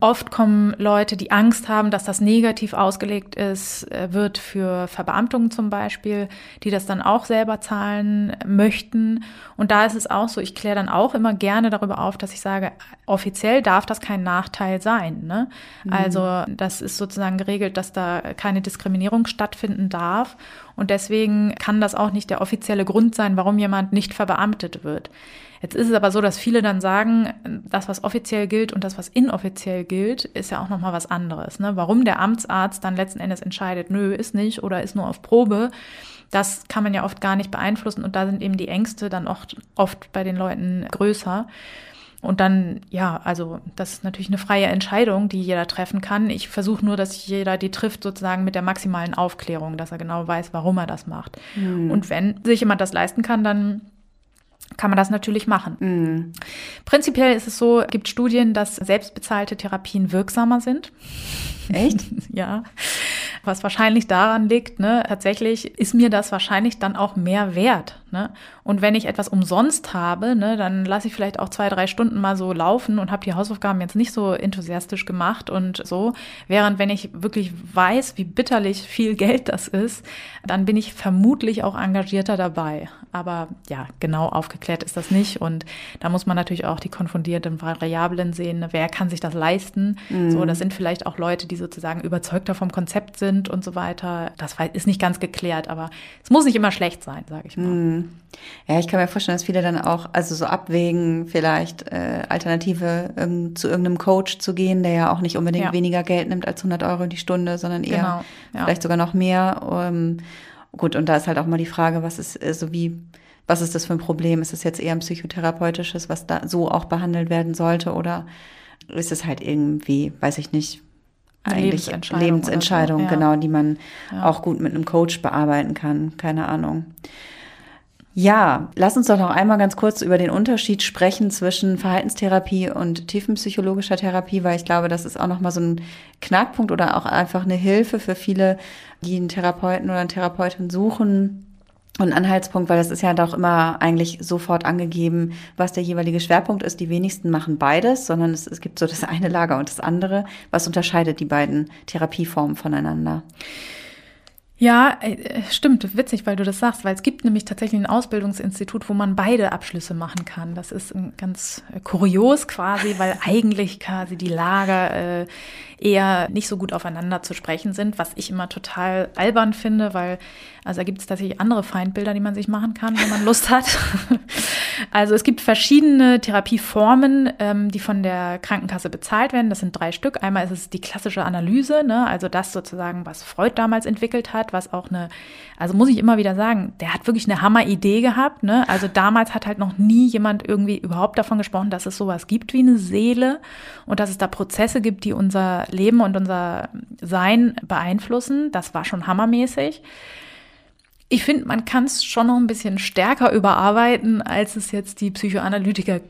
Oft kommen Leute, die Angst haben, dass das negativ ausgelegt ist, äh, wird für Verbeamtungen zum Beispiel, die das dann auch selber zahlen möchten. Und da ist es auch so, ich kläre dann auch immer gerne darüber auf, dass ich sage, offiziell darf das kein Nachteil sein. Ne? Mhm. Also das ist sozusagen geregelt, dass da keine Diskriminierung stattfinden darf. Und deswegen kann das auch nicht der offizielle Grund sein, warum jemand nicht verbeamtet wird. Jetzt ist es aber so, dass viele dann sagen, das, was offiziell gilt und das, was inoffiziell gilt, ist ja auch nochmal was anderes. Ne? Warum der Amtsarzt dann letzten Endes entscheidet, nö, ist nicht oder ist nur auf Probe, das kann man ja oft gar nicht beeinflussen und da sind eben die Ängste dann oft, oft bei den Leuten größer. Und dann, ja, also das ist natürlich eine freie Entscheidung, die jeder treffen kann. Ich versuche nur, dass jeder die trifft, sozusagen mit der maximalen Aufklärung, dass er genau weiß, warum er das macht. Mhm. Und wenn sich jemand das leisten kann, dann kann man das natürlich machen. Mhm. Prinzipiell ist es so, gibt Studien, dass selbstbezahlte Therapien wirksamer sind. Echt? *laughs* ja. Was wahrscheinlich daran liegt, ne, tatsächlich ist mir das wahrscheinlich dann auch mehr wert. Ne? Und wenn ich etwas umsonst habe, ne, dann lasse ich vielleicht auch zwei, drei Stunden mal so laufen und habe die Hausaufgaben jetzt nicht so enthusiastisch gemacht und so. Während wenn ich wirklich weiß, wie bitterlich viel Geld das ist, dann bin ich vermutlich auch engagierter dabei. Aber ja, genau aufgeklärt ist das nicht. Und da muss man natürlich auch die konfundierten Variablen sehen. Ne? Wer kann sich das leisten? Mhm. So, das sind vielleicht auch Leute, die sozusagen überzeugter vom Konzept sind und so weiter. Das ist nicht ganz geklärt, aber es muss nicht immer schlecht sein, sage ich mal. Mhm. Ja, ich kann mir vorstellen, dass viele dann auch, also so abwägen, vielleicht äh, Alternative ähm, zu irgendeinem Coach zu gehen, der ja auch nicht unbedingt ja. weniger Geld nimmt als 100 Euro die Stunde, sondern eher genau, ja. vielleicht sogar noch mehr. Ähm, gut, und da ist halt auch mal die Frage, was ist äh, so wie was ist das für ein Problem? Ist es jetzt eher ein psychotherapeutisches, was da so auch behandelt werden sollte? Oder ist es halt irgendwie, weiß ich nicht, eigentlich Lebensentscheidung, Lebensentscheidung so, ja. genau, die man ja. auch gut mit einem Coach bearbeiten kann. Keine Ahnung. Ja, lass uns doch noch einmal ganz kurz über den Unterschied sprechen zwischen Verhaltenstherapie und tiefenpsychologischer Therapie, weil ich glaube, das ist auch nochmal so ein Knackpunkt oder auch einfach eine Hilfe für viele, die einen Therapeuten oder eine Therapeutin suchen, und Anhaltspunkt, weil das ist ja doch immer eigentlich sofort angegeben, was der jeweilige Schwerpunkt ist. Die wenigsten machen beides, sondern es, es gibt so das eine Lager und das andere. Was unterscheidet die beiden Therapieformen voneinander? Ja, äh, stimmt, witzig, weil du das sagst, weil es gibt nämlich tatsächlich ein Ausbildungsinstitut, wo man beide Abschlüsse machen kann. Das ist ganz äh, kurios quasi, weil *laughs* eigentlich quasi die Lager äh, eher nicht so gut aufeinander zu sprechen sind, was ich immer total albern finde, weil also da gibt es tatsächlich andere Feindbilder, die man sich machen kann, wenn man Lust hat. *laughs* also es gibt verschiedene Therapieformen, ähm, die von der Krankenkasse bezahlt werden. Das sind drei Stück. Einmal ist es die klassische Analyse, ne? also das sozusagen, was Freud damals entwickelt hat, was auch eine, also muss ich immer wieder sagen, der hat wirklich eine Hammer-Idee gehabt. Ne? Also damals hat halt noch nie jemand irgendwie überhaupt davon gesprochen, dass es sowas gibt wie eine Seele und dass es da Prozesse gibt, die unser Leben und unser Sein beeinflussen. Das war schon hammermäßig. Ich finde, man kann es schon noch ein bisschen stärker überarbeiten, als es jetzt die Psychoanalytiker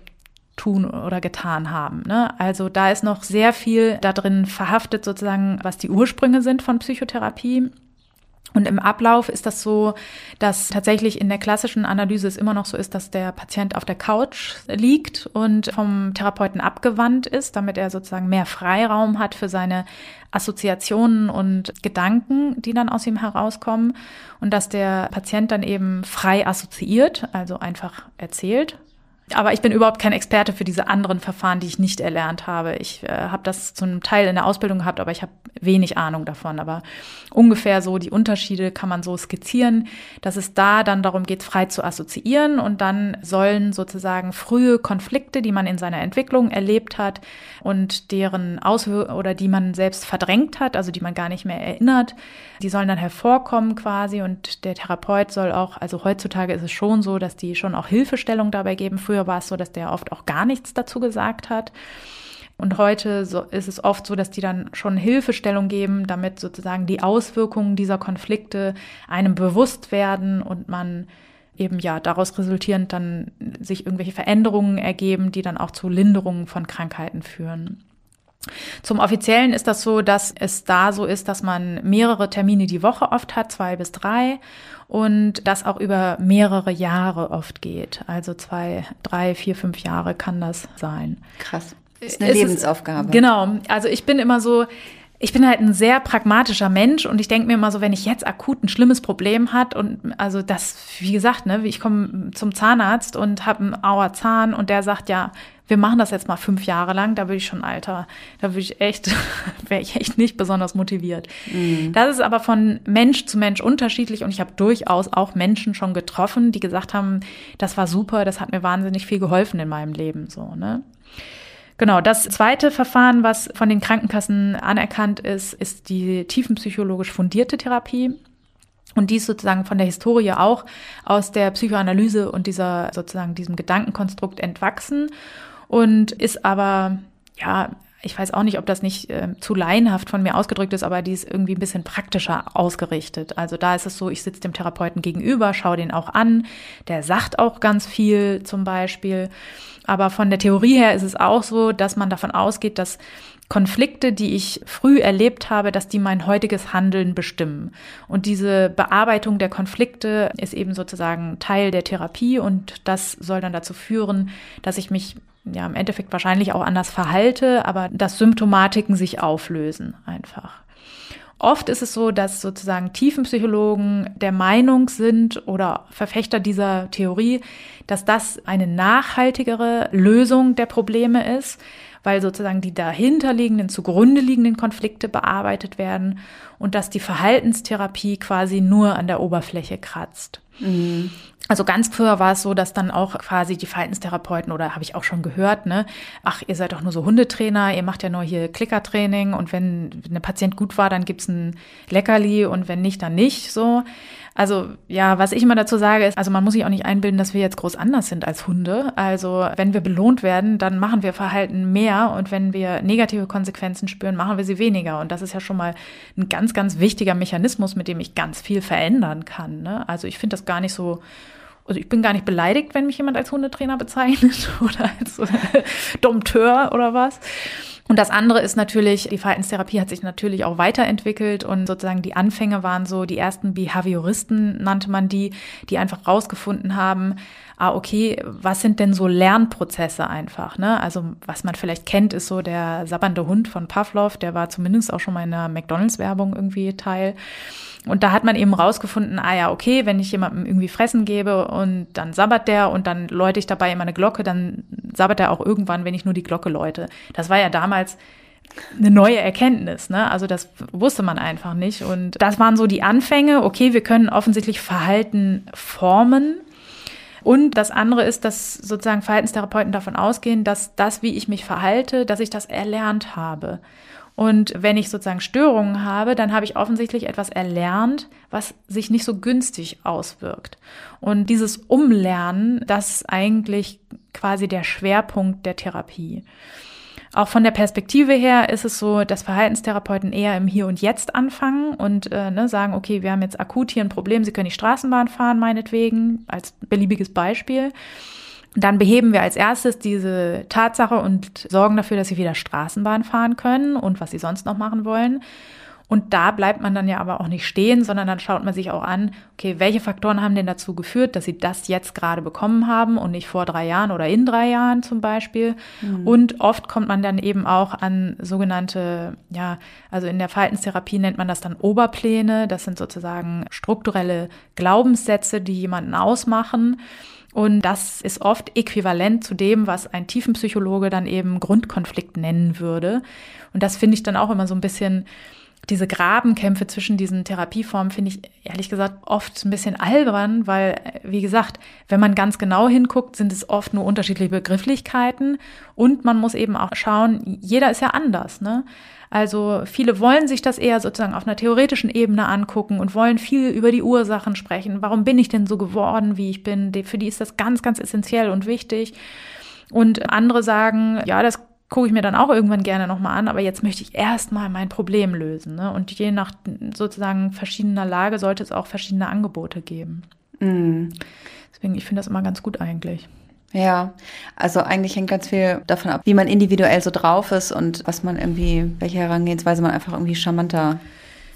tun oder getan haben. Ne? Also da ist noch sehr viel da drin verhaftet, sozusagen, was die Ursprünge sind von Psychotherapie. Und im Ablauf ist das so, dass tatsächlich in der klassischen Analyse es immer noch so ist, dass der Patient auf der Couch liegt und vom Therapeuten abgewandt ist, damit er sozusagen mehr Freiraum hat für seine Assoziationen und Gedanken, die dann aus ihm herauskommen. Und dass der Patient dann eben frei assoziiert, also einfach erzählt, aber ich bin überhaupt kein Experte für diese anderen Verfahren, die ich nicht erlernt habe. Ich äh, habe das zum Teil in der Ausbildung gehabt, aber ich habe wenig Ahnung davon. Aber ungefähr so die Unterschiede kann man so skizzieren, dass es da dann darum geht, frei zu assoziieren und dann sollen sozusagen frühe Konflikte, die man in seiner Entwicklung erlebt hat und deren Auswirkungen oder die man selbst verdrängt hat, also die man gar nicht mehr erinnert, die sollen dann hervorkommen quasi und der Therapeut soll auch, also heutzutage ist es schon so, dass die schon auch Hilfestellung dabei geben. Früher war es so, dass der oft auch gar nichts dazu gesagt hat. Und heute so ist es oft so, dass die dann schon Hilfestellung geben, damit sozusagen die Auswirkungen dieser Konflikte einem bewusst werden und man eben ja daraus resultierend dann sich irgendwelche Veränderungen ergeben, die dann auch zu Linderungen von Krankheiten führen. Zum Offiziellen ist das so, dass es da so ist, dass man mehrere Termine die Woche oft hat, zwei bis drei, und das auch über mehrere Jahre oft geht. Also zwei, drei, vier, fünf Jahre kann das sein. Krass. Das ist eine es Lebensaufgabe. Ist, genau. Also ich bin immer so, ich bin halt ein sehr pragmatischer Mensch und ich denke mir immer so, wenn ich jetzt akut ein schlimmes Problem hat und also das, wie gesagt, ne, ich komme zum Zahnarzt und habe einen Auer Zahn und der sagt ja, wir machen das jetzt mal fünf Jahre lang, da würde ich schon alter, da würde ich echt, *laughs* wäre ich echt nicht besonders motiviert. Mhm. Das ist aber von Mensch zu Mensch unterschiedlich und ich habe durchaus auch Menschen schon getroffen, die gesagt haben, das war super, das hat mir wahnsinnig viel geholfen in meinem Leben, so, ne? Genau, das zweite Verfahren, was von den Krankenkassen anerkannt ist, ist die tiefenpsychologisch fundierte Therapie. Und dies sozusagen von der Historie auch aus der Psychoanalyse und dieser sozusagen diesem Gedankenkonstrukt entwachsen und ist aber, ja, ich weiß auch nicht, ob das nicht äh, zu laienhaft von mir ausgedrückt ist, aber die ist irgendwie ein bisschen praktischer ausgerichtet. Also da ist es so, ich sitze dem Therapeuten gegenüber, schaue den auch an, der sagt auch ganz viel zum Beispiel. Aber von der Theorie her ist es auch so, dass man davon ausgeht, dass Konflikte, die ich früh erlebt habe, dass die mein heutiges Handeln bestimmen. Und diese Bearbeitung der Konflikte ist eben sozusagen Teil der Therapie und das soll dann dazu führen, dass ich mich ja im Endeffekt wahrscheinlich auch anders verhalte, aber dass Symptomatiken sich auflösen einfach. Oft ist es so, dass sozusagen Tiefenpsychologen der Meinung sind oder Verfechter dieser Theorie, dass das eine nachhaltigere Lösung der Probleme ist, weil sozusagen die dahinterliegenden, zugrunde liegenden Konflikte bearbeitet werden und dass die Verhaltenstherapie quasi nur an der Oberfläche kratzt. Mhm. Also ganz früher war es so, dass dann auch quasi die Verhaltenstherapeuten oder habe ich auch schon gehört, ne, ach, ihr seid doch nur so Hundetrainer, ihr macht ja nur hier Klickertraining und wenn eine Patient gut war, dann gibt's ein Leckerli und wenn nicht, dann nicht so. Also ja, was ich immer dazu sage, ist, also man muss sich auch nicht einbilden, dass wir jetzt groß anders sind als Hunde. Also wenn wir belohnt werden, dann machen wir Verhalten mehr und wenn wir negative Konsequenzen spüren, machen wir sie weniger. Und das ist ja schon mal ein ganz, ganz wichtiger Mechanismus, mit dem ich ganz viel verändern kann. Ne? Also ich finde das gar nicht so also ich bin gar nicht beleidigt, wenn mich jemand als Hundetrainer bezeichnet *laughs* oder als äh, Dompteur oder was. Und das andere ist natürlich, die Verhaltenstherapie hat sich natürlich auch weiterentwickelt und sozusagen die Anfänge waren so, die ersten Behavioristen nannte man die, die einfach rausgefunden haben, ah, okay, was sind denn so Lernprozesse einfach, ne? Also, was man vielleicht kennt, ist so der sabbernde Hund von Pavlov, der war zumindest auch schon mal in einer McDonalds-Werbung irgendwie Teil. Und da hat man eben rausgefunden, ah ja, okay, wenn ich jemandem irgendwie Fressen gebe und dann sabbert der und dann läute ich dabei immer eine Glocke, dann sabbert er auch irgendwann, wenn ich nur die Glocke läute. Das war ja damals eine neue Erkenntnis, ne? Also das wusste man einfach nicht. Und das waren so die Anfänge. Okay, wir können offensichtlich Verhalten formen. Und das andere ist, dass sozusagen Verhaltenstherapeuten davon ausgehen, dass das, wie ich mich verhalte, dass ich das erlernt habe. Und wenn ich sozusagen Störungen habe, dann habe ich offensichtlich etwas erlernt, was sich nicht so günstig auswirkt. Und dieses Umlernen, das ist eigentlich quasi der Schwerpunkt der Therapie. Auch von der Perspektive her ist es so, dass Verhaltenstherapeuten eher im Hier und Jetzt anfangen und äh, ne, sagen, okay, wir haben jetzt akut hier ein Problem, Sie können die Straßenbahn fahren, meinetwegen, als beliebiges Beispiel. Dann beheben wir als erstes diese Tatsache und sorgen dafür, dass sie wieder Straßenbahn fahren können und was sie sonst noch machen wollen. Und da bleibt man dann ja aber auch nicht stehen, sondern dann schaut man sich auch an, okay, welche Faktoren haben denn dazu geführt, dass sie das jetzt gerade bekommen haben und nicht vor drei Jahren oder in drei Jahren zum Beispiel. Mhm. Und oft kommt man dann eben auch an sogenannte, ja, also in der Verhaltenstherapie nennt man das dann Oberpläne. Das sind sozusagen strukturelle Glaubenssätze, die jemanden ausmachen. Und das ist oft äquivalent zu dem, was ein Tiefenpsychologe dann eben Grundkonflikt nennen würde. Und das finde ich dann auch immer so ein bisschen, diese Grabenkämpfe zwischen diesen Therapieformen finde ich ehrlich gesagt oft ein bisschen albern, weil, wie gesagt, wenn man ganz genau hinguckt, sind es oft nur unterschiedliche Begrifflichkeiten und man muss eben auch schauen, jeder ist ja anders, ne? Also viele wollen sich das eher sozusagen auf einer theoretischen Ebene angucken und wollen viel über die Ursachen sprechen. Warum bin ich denn so geworden, wie ich bin? Für die ist das ganz, ganz essentiell und wichtig. Und andere sagen, ja, das gucke ich mir dann auch irgendwann gerne nochmal an, aber jetzt möchte ich erstmal mein Problem lösen. Ne? Und je nach sozusagen verschiedener Lage sollte es auch verschiedene Angebote geben. Mm. Deswegen, ich finde das immer ganz gut eigentlich. Ja, also eigentlich hängt ganz viel davon ab, wie man individuell so drauf ist und was man irgendwie, welche Herangehensweise man einfach irgendwie charmanter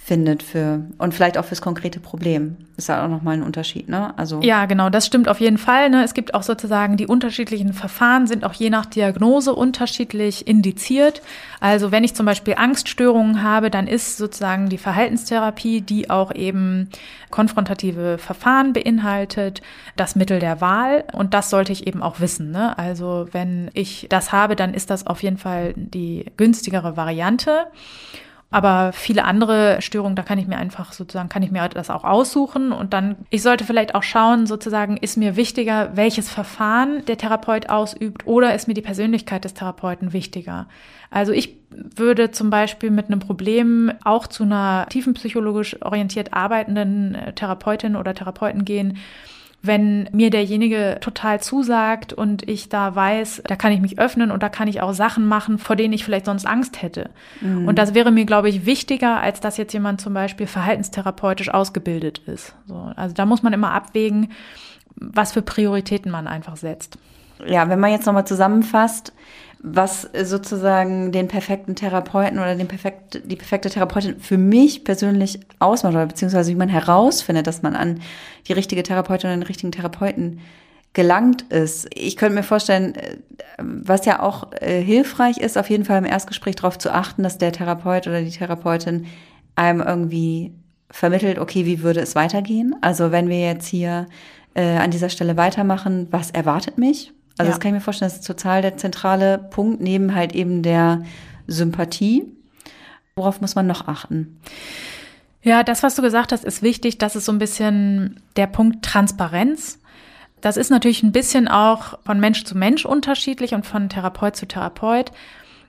findet für und vielleicht auch fürs konkrete Problem. Ist ja auch nochmal ein Unterschied, ne? Also ja, genau, das stimmt auf jeden Fall. Ne? Es gibt auch sozusagen die unterschiedlichen Verfahren sind auch je nach Diagnose unterschiedlich indiziert. Also wenn ich zum Beispiel Angststörungen habe, dann ist sozusagen die Verhaltenstherapie, die auch eben konfrontative Verfahren beinhaltet, das Mittel der Wahl und das sollte ich eben auch wissen. Ne? Also wenn ich das habe, dann ist das auf jeden Fall die günstigere Variante. Aber viele andere Störungen, da kann ich mir einfach sozusagen, kann ich mir das auch aussuchen und dann, ich sollte vielleicht auch schauen, sozusagen, ist mir wichtiger, welches Verfahren der Therapeut ausübt oder ist mir die Persönlichkeit des Therapeuten wichtiger? Also ich würde zum Beispiel mit einem Problem auch zu einer tiefenpsychologisch orientiert arbeitenden äh, Therapeutin oder Therapeuten gehen, wenn mir derjenige total zusagt und ich da weiß, da kann ich mich öffnen und da kann ich auch Sachen machen, vor denen ich vielleicht sonst Angst hätte. Mhm. Und das wäre mir, glaube ich, wichtiger, als dass jetzt jemand zum Beispiel verhaltenstherapeutisch ausgebildet ist. So, also da muss man immer abwägen, was für Prioritäten man einfach setzt. Ja, wenn man jetzt nochmal zusammenfasst, was sozusagen den perfekten Therapeuten oder den perfekt, die perfekte Therapeutin für mich persönlich ausmacht oder beziehungsweise wie man herausfindet, dass man an die richtige Therapeutin oder den richtigen Therapeuten gelangt ist. Ich könnte mir vorstellen, äh, was ja auch äh, hilfreich ist, auf jeden Fall im Erstgespräch darauf zu achten, dass der Therapeut oder die Therapeutin einem irgendwie vermittelt, okay, wie würde es weitergehen? Also wenn wir jetzt hier äh, an dieser Stelle weitermachen, was erwartet mich? Also ja. das kann ich mir vorstellen, das ist total der zentrale Punkt neben halt eben der Sympathie. Worauf muss man noch achten? Ja, das, was du gesagt hast, ist wichtig. Das ist so ein bisschen der Punkt Transparenz. Das ist natürlich ein bisschen auch von Mensch zu Mensch unterschiedlich und von Therapeut zu Therapeut.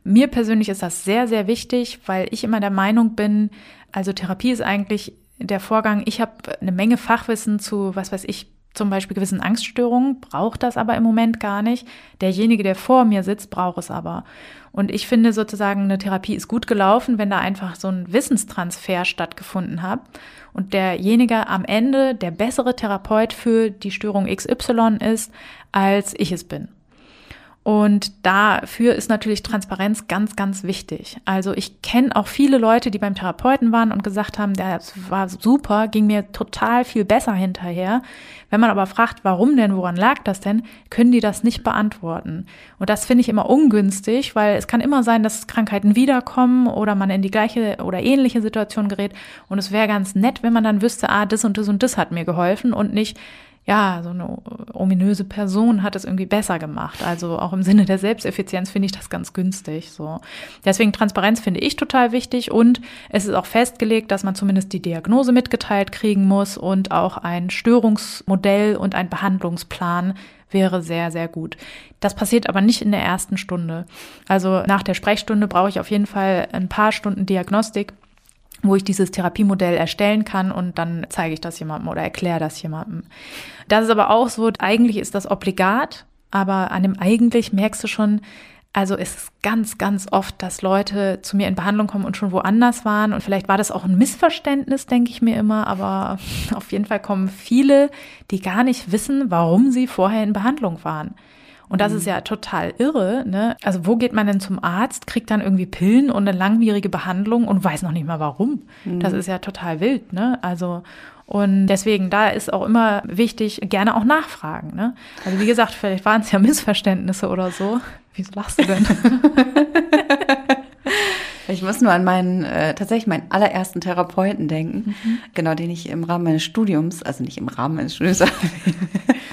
Mir persönlich ist das sehr, sehr wichtig, weil ich immer der Meinung bin, also Therapie ist eigentlich der Vorgang, ich habe eine Menge Fachwissen zu, was weiß ich, zum Beispiel gewissen Angststörungen, braucht das aber im Moment gar nicht. Derjenige, der vor mir sitzt, braucht es aber. Und ich finde sozusagen, eine Therapie ist gut gelaufen, wenn da einfach so ein Wissenstransfer stattgefunden hat und derjenige am Ende der bessere Therapeut für die Störung XY ist, als ich es bin. Und dafür ist natürlich Transparenz ganz, ganz wichtig. Also ich kenne auch viele Leute, die beim Therapeuten waren und gesagt haben, das war super, ging mir total viel besser hinterher. Wenn man aber fragt, warum denn, woran lag das denn, können die das nicht beantworten. Und das finde ich immer ungünstig, weil es kann immer sein, dass Krankheiten wiederkommen oder man in die gleiche oder ähnliche Situation gerät. Und es wäre ganz nett, wenn man dann wüsste, ah, das und das und das hat mir geholfen und nicht, ja, so eine ominöse Person hat es irgendwie besser gemacht. Also auch im Sinne der Selbsteffizienz finde ich das ganz günstig. So. Deswegen Transparenz finde ich total wichtig und es ist auch festgelegt, dass man zumindest die Diagnose mitgeteilt kriegen muss und auch ein Störungsmodell und ein Behandlungsplan wäre sehr, sehr gut. Das passiert aber nicht in der ersten Stunde. Also nach der Sprechstunde brauche ich auf jeden Fall ein paar Stunden Diagnostik wo ich dieses Therapiemodell erstellen kann und dann zeige ich das jemandem oder erkläre das jemandem. Das ist aber auch so, eigentlich ist das obligat, aber an dem eigentlich merkst du schon, also es ist ganz, ganz oft, dass Leute zu mir in Behandlung kommen und schon woanders waren. Und vielleicht war das auch ein Missverständnis, denke ich mir immer. Aber *laughs* auf jeden Fall kommen viele, die gar nicht wissen, warum sie vorher in Behandlung waren. Und das mhm. ist ja total irre. Ne? Also wo geht man denn zum Arzt, kriegt dann irgendwie Pillen und eine langwierige Behandlung und weiß noch nicht mal warum. Mhm. Das ist ja total wild. Ne? Also und deswegen, da ist auch immer wichtig, gerne auch nachfragen. Ne? Also wie gesagt, vielleicht waren es ja Missverständnisse oder so. Wieso lachst du denn? *laughs* Ich muss nur an meinen, äh, tatsächlich meinen allerersten Therapeuten denken, mhm. genau, den ich im Rahmen meines Studiums, also nicht im Rahmen meines Studiums, *laughs*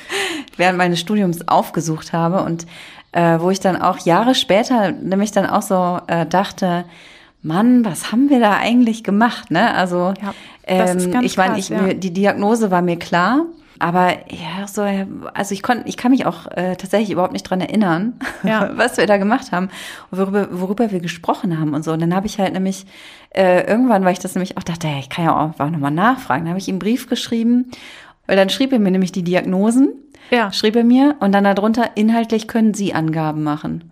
während meines Studiums aufgesucht habe und äh, wo ich dann auch Jahre später nämlich dann auch so äh, dachte, Mann, was haben wir da eigentlich gemacht? Ne? Also ja, ähm, ich meine, ich, ja. die Diagnose war mir klar, aber ja, so, also ich konnte, ich kann mich auch äh, tatsächlich überhaupt nicht dran erinnern, ja. *laughs* was wir da gemacht haben und worüber, worüber wir gesprochen haben und so. Und dann habe ich halt nämlich äh, irgendwann, weil ich das nämlich auch dachte, hey, ich kann ja auch nochmal nachfragen, dann habe ich ihm einen Brief geschrieben, weil dann schrieb er mir nämlich die Diagnosen ja. schrieb er mir und dann darunter, inhaltlich können Sie Angaben machen.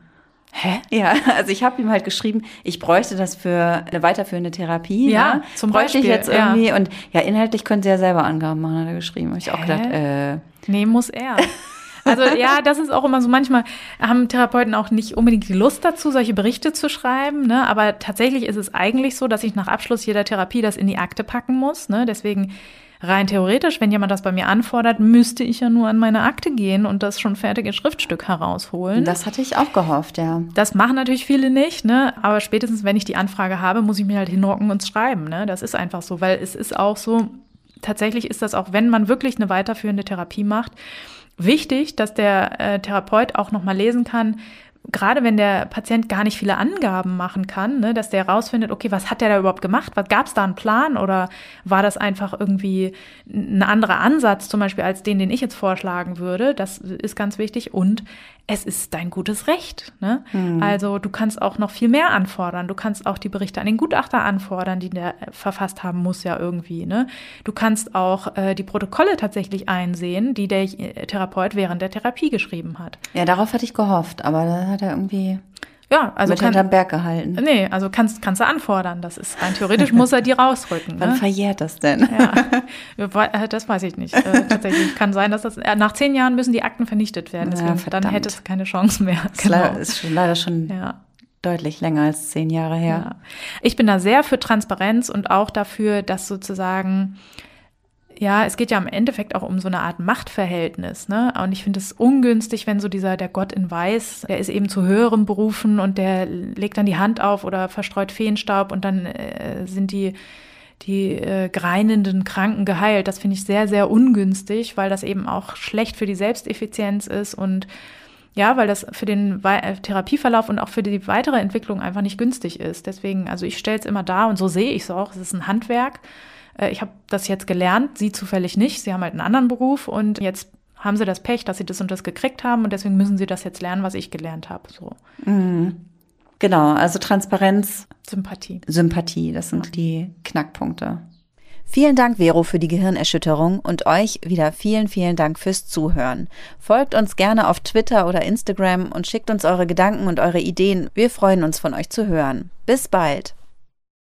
Hä? Ja, *laughs* also ich habe ihm halt geschrieben, ich bräuchte das für eine weiterführende Therapie. Ja, ne? zum bräuchte Beispiel. ich jetzt irgendwie. Ja. Und ja, inhaltlich können Sie ja selber Angaben machen, hat er geschrieben. Hab ich Hä? auch gedacht, äh. Nee, muss er. Also ja, das ist auch immer so, manchmal haben Therapeuten auch nicht unbedingt die Lust dazu, solche Berichte zu schreiben. Ne? Aber tatsächlich ist es eigentlich so, dass ich nach Abschluss jeder Therapie das in die Akte packen muss. Ne? Deswegen Rein theoretisch, wenn jemand das bei mir anfordert, müsste ich ja nur an meine Akte gehen und das schon fertige Schriftstück herausholen. Das hatte ich auch gehofft, ja. Das machen natürlich viele nicht, ne? Aber spätestens, wenn ich die Anfrage habe, muss ich mir halt hinhocken und schreiben, ne? Das ist einfach so, weil es ist auch so, tatsächlich ist das auch, wenn man wirklich eine weiterführende Therapie macht, wichtig, dass der äh, Therapeut auch nochmal lesen kann, gerade wenn der Patient gar nicht viele Angaben machen kann, ne, dass der herausfindet, okay, was hat der da überhaupt gemacht? Was gab es da einen Plan oder war das einfach irgendwie ein anderer Ansatz, zum Beispiel als den, den ich jetzt vorschlagen würde? Das ist ganz wichtig. Und es ist dein gutes Recht. Ne? Mhm. Also du kannst auch noch viel mehr anfordern. Du kannst auch die Berichte an den Gutachter anfordern, die der verfasst haben muss ja irgendwie. Ne? Du kannst auch äh, die Protokolle tatsächlich einsehen, die der äh, Therapeut während der Therapie geschrieben hat. Ja, darauf hatte ich gehofft, aber da hat er irgendwie ja, also mit kann, hinterm Berg gehalten. Nee, also kannst, kannst du anfordern. Das ist rein theoretisch muss er die rausrücken. Wann ne? verjährt das denn? Ja, äh, das weiß ich nicht. Äh, tatsächlich kann sein, dass das äh, nach zehn Jahren müssen die Akten vernichtet werden. Deswegen, ja, dann hätte es keine Chance mehr. Genau. Ist leider schon ja. deutlich länger als zehn Jahre her. Ja. Ich bin da sehr für Transparenz und auch dafür, dass sozusagen ja, es geht ja im Endeffekt auch um so eine Art Machtverhältnis, ne? Und ich finde es ungünstig, wenn so dieser, der Gott in Weiß, der ist eben zu höherem berufen und der legt dann die Hand auf oder verstreut Feenstaub und dann äh, sind die, die äh, greinenden Kranken geheilt. Das finde ich sehr, sehr ungünstig, weil das eben auch schlecht für die Selbsteffizienz ist und ja, weil das für den äh, Therapieverlauf und auch für die weitere Entwicklung einfach nicht günstig ist. Deswegen, also ich stelle es immer da und so sehe ich es auch. Es ist ein Handwerk äh, ich habe das jetzt gelernt, sie zufällig nicht. Sie haben halt einen anderen Beruf und jetzt haben sie das Pech, dass sie das und das gekriegt haben und deswegen müssen sie das jetzt lernen, was ich gelernt habe. So. Mhm. Genau, also Transparenz. Sympathie. Sympathie, das sind ja. die Knackpunkte. Vielen Dank, Vero, für die Gehirnerschütterung und euch wieder vielen, vielen Dank fürs Zuhören. Folgt uns gerne auf Twitter oder Instagram und schickt uns eure Gedanken und eure Ideen. Wir freuen uns von euch zu hören. Bis bald.